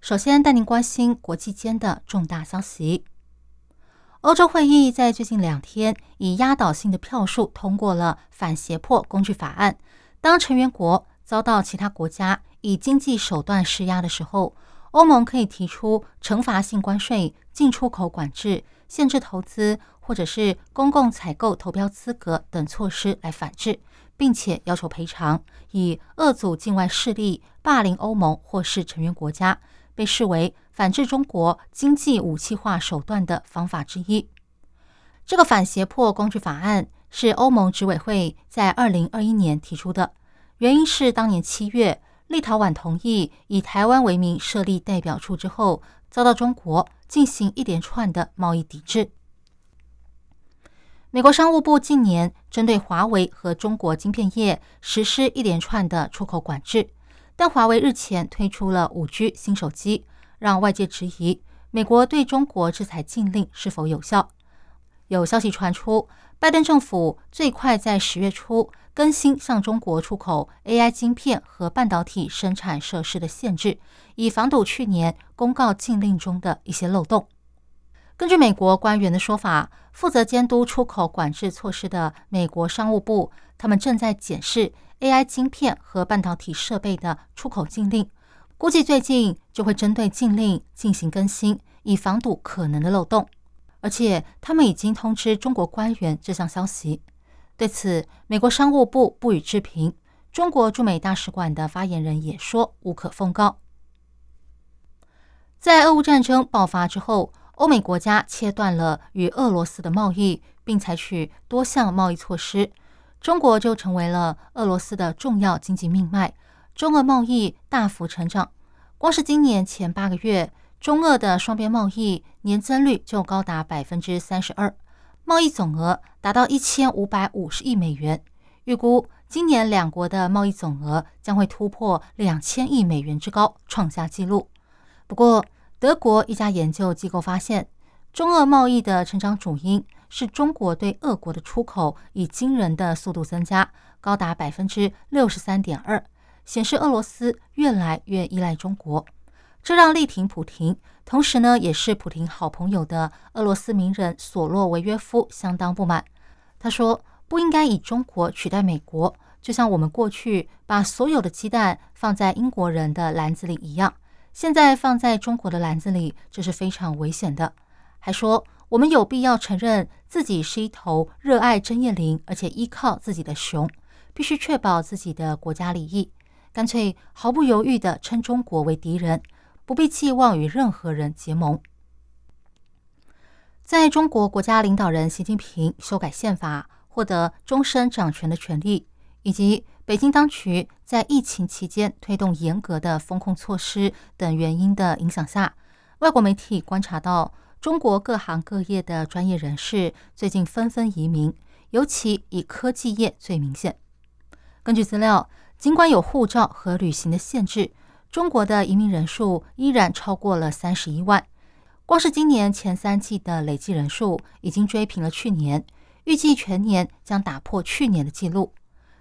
首先带您关心国际间的重大消息。欧洲会议在最近两天以压倒性的票数通过了反胁迫工具法案。当成员国遭到其他国家以经济手段施压的时候，欧盟可以提出惩罚性关税、进出口管制、限制投资，或者是公共采购投标资格等措施来反制，并且要求赔偿，以遏阻境外势力霸凌欧盟或是成员国家。被视为反制中国经济武器化手段的方法之一。这个反胁迫工具法案是欧盟执委会在二零二一年提出的，原因是当年七月，立陶宛同意以台湾为名设立代表处之后，遭到中国进行一连串的贸易抵制。美国商务部近年针对华为和中国晶片业实施一连串的出口管制。但华为日前推出了五 G 新手机，让外界质疑美国对中国制裁禁令是否有效。有消息传出，拜登政府最快在十月初更新向中国出口 AI 晶片和半导体生产设施的限制，以防堵去年公告禁令中的一些漏洞。根据美国官员的说法，负责监督出口管制措施的美国商务部，他们正在检视。AI 晶片和半导体设备的出口禁令，估计最近就会针对禁令进行更新，以防堵可能的漏洞。而且，他们已经通知中国官员这项消息。对此，美国商务部不予置评。中国驻美大使馆的发言人也说无可奉告。在俄乌战争爆发之后，欧美国家切断了与俄罗斯的贸易，并采取多项贸易措施。中国就成为了俄罗斯的重要经济命脉，中俄贸易大幅成长。光是今年前八个月，中俄的双边贸易年增率就高达百分之三十二，贸易总额达到一千五百五十亿美元。预估今年两国的贸易总额将会突破两千亿美元之高，创下纪录。不过，德国一家研究机构发现，中俄贸易的成长主因。是中国对俄国的出口以惊人的速度增加，高达百分之六十三点二，显示俄罗斯越来越依赖中国。这让力挺普廷，同时呢也是普廷好朋友的俄罗斯名人索洛维约夫相当不满。他说：“不应该以中国取代美国，就像我们过去把所有的鸡蛋放在英国人的篮子里一样，现在放在中国的篮子里，这是非常危险的。”还说。我们有必要承认自己是一头热爱针叶林而且依靠自己的熊，必须确保自己的国家利益，干脆毫不犹豫地称中国为敌人，不必寄望与任何人结盟。在中国国家领导人习近平修改宪法，获得终身掌权的权利，以及北京当局在疫情期间推动严格的风控措施等原因的影响下，外国媒体观察到。中国各行各业的专业人士最近纷纷移民，尤其以科技业最明显。根据资料，尽管有护照和旅行的限制，中国的移民人数依然超过了三十一万。光是今年前三季的累计人数已经追平了去年，预计全年将打破去年的记录。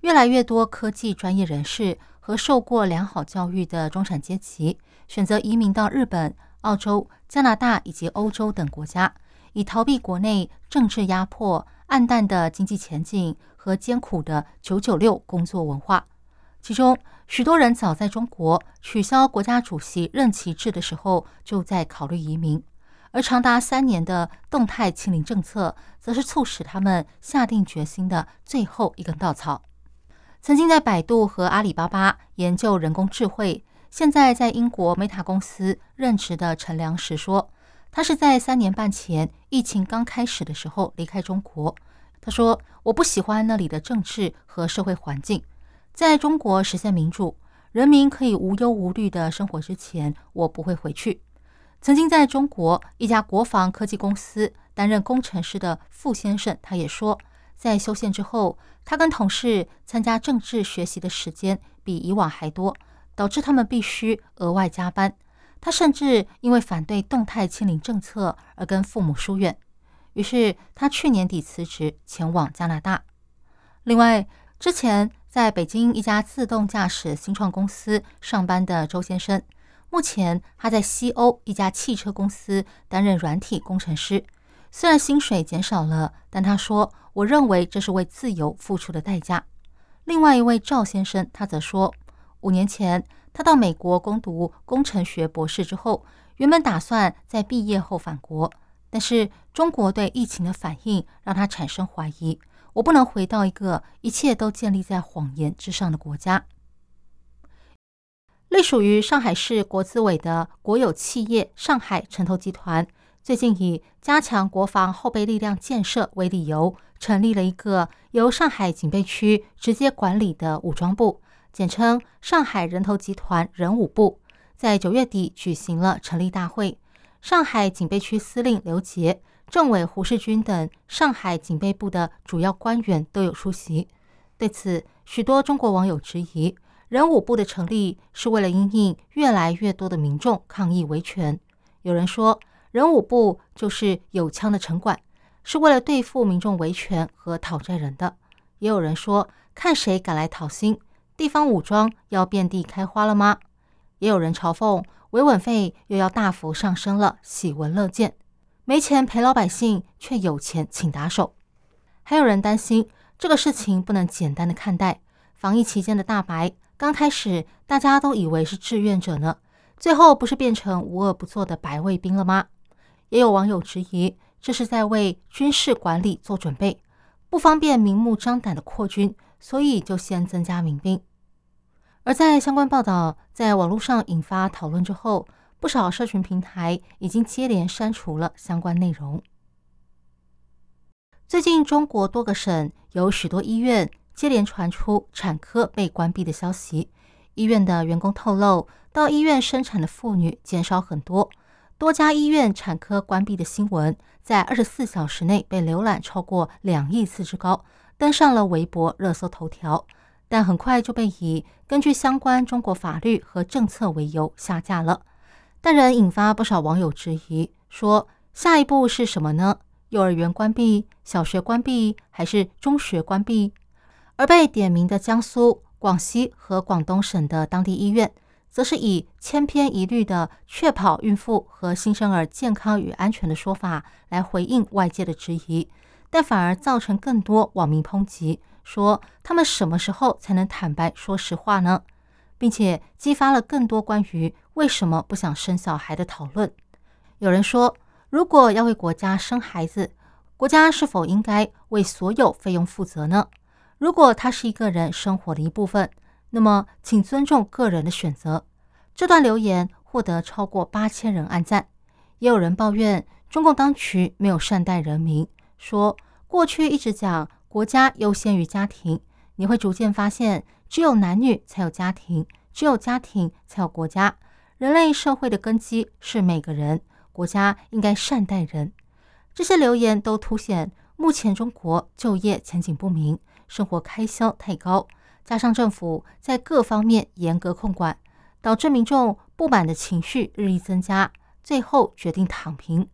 越来越多科技专业人士和受过良好教育的中产阶级选择移民到日本。澳洲、加拿大以及欧洲等国家，以逃避国内政治压迫、暗淡的经济前景和艰苦的“九九六”工作文化。其中，许多人早在中国取消国家主席任期制的时候就在考虑移民，而长达三年的动态清零政策，则是促使他们下定决心的最后一根稻草。曾经在百度和阿里巴巴研究人工智慧。现在在英国 Meta 公司任职的陈良实说，他是在三年半前疫情刚开始的时候离开中国。他说：“我不喜欢那里的政治和社会环境，在中国实现民主，人民可以无忧无虑的生活之前，我不会回去。曾经在中国一家国防科技公司担任工程师的傅先生，他也说，在修宪之后，他跟同事参加政治学习的时间比以往还多，导致他们必须额外加班。他甚至因为反对动态清零政策而跟父母疏远，于是他去年底辞职前往加拿大。另外，之前在北京一家自动驾驶新创公司上班的周先生。目前他在西欧一家汽车公司担任软体工程师，虽然薪水减少了，但他说：“我认为这是为自由付出的代价。”另外一位赵先生，他则说：“五年前他到美国攻读工程学博士之后，原本打算在毕业后返国，但是中国对疫情的反应让他产生怀疑。我不能回到一个一切都建立在谎言之上的国家。”隶属于上海市国资委的国有企业上海城投集团，最近以加强国防后备力量建设为理由，成立了一个由上海警备区直接管理的武装部，简称上海人头集团人武部。在九月底举行了成立大会，上海警备区司令刘杰、政委胡世军等上海警备部的主要官员都有出席。对此，许多中国网友质疑。人武部的成立是为了因应越来越多的民众抗议维权。有人说，人武部就是有枪的城管，是为了对付民众维权和讨债人的。也有人说，看谁敢来讨薪，地方武装要遍地开花了吗？也有人嘲讽，维稳费又要大幅上升了，喜闻乐见。没钱赔老百姓，却有钱请打手。还有人担心，这个事情不能简单的看待。防疫期间的大白。刚开始大家都以为是志愿者呢，最后不是变成无恶不作的白卫兵了吗？也有网友质疑，这是在为军事管理做准备，不方便明目张胆的扩军，所以就先增加民兵。而在相关报道在网络上引发讨论之后，不少社群平台已经接连删除了相关内容。最近，中国多个省有许多医院。接连传出产科被关闭的消息，医院的员工透露，到医院生产的妇女减少很多。多家医院产科关闭的新闻，在二十四小时内被浏览超过两亿次之高，登上了微博热搜头条。但很快就被以根据相关中国法律和政策为由下架了。但仍引发不少网友质疑，说下一步是什么呢？幼儿园关闭、小学关闭，还是中学关闭？而被点名的江苏、广西和广东省的当地医院，则是以千篇一律的确保孕妇和新生儿健康与安全的说法来回应外界的质疑，但反而造成更多网民抨击，说他们什么时候才能坦白说实话呢？并且激发了更多关于为什么不想生小孩的讨论。有人说，如果要为国家生孩子，国家是否应该为所有费用负责呢？如果他是一个人生活的一部分，那么请尊重个人的选择。这段留言获得超过八千人按赞。也有人抱怨中共当局没有善待人民，说过去一直讲国家优先于家庭，你会逐渐发现，只有男女才有家庭，只有家庭才有国家。人类社会的根基是每个人，国家应该善待人。这些留言都凸显目前中国就业前景不明。生活开销太高，加上政府在各方面严格控管，导致民众不满的情绪日益增加，最后决定躺平。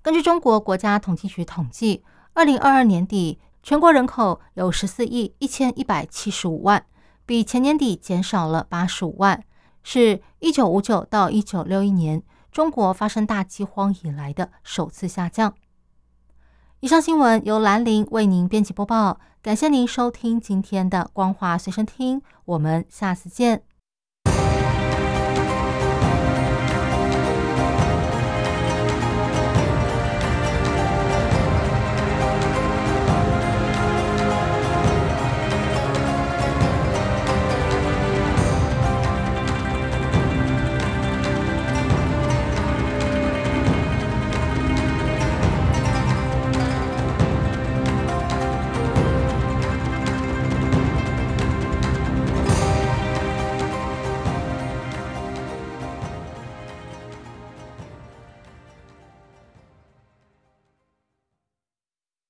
根据中国国家统计局统计，二零二二年底全国人口有十四亿一千一百七十五万，比前年底减少了八十五万，是一九五九到一九六一年中国发生大饥荒以来的首次下降。以上新闻由兰陵为您编辑播报，感谢您收听今天的光华随身听，我们下次见。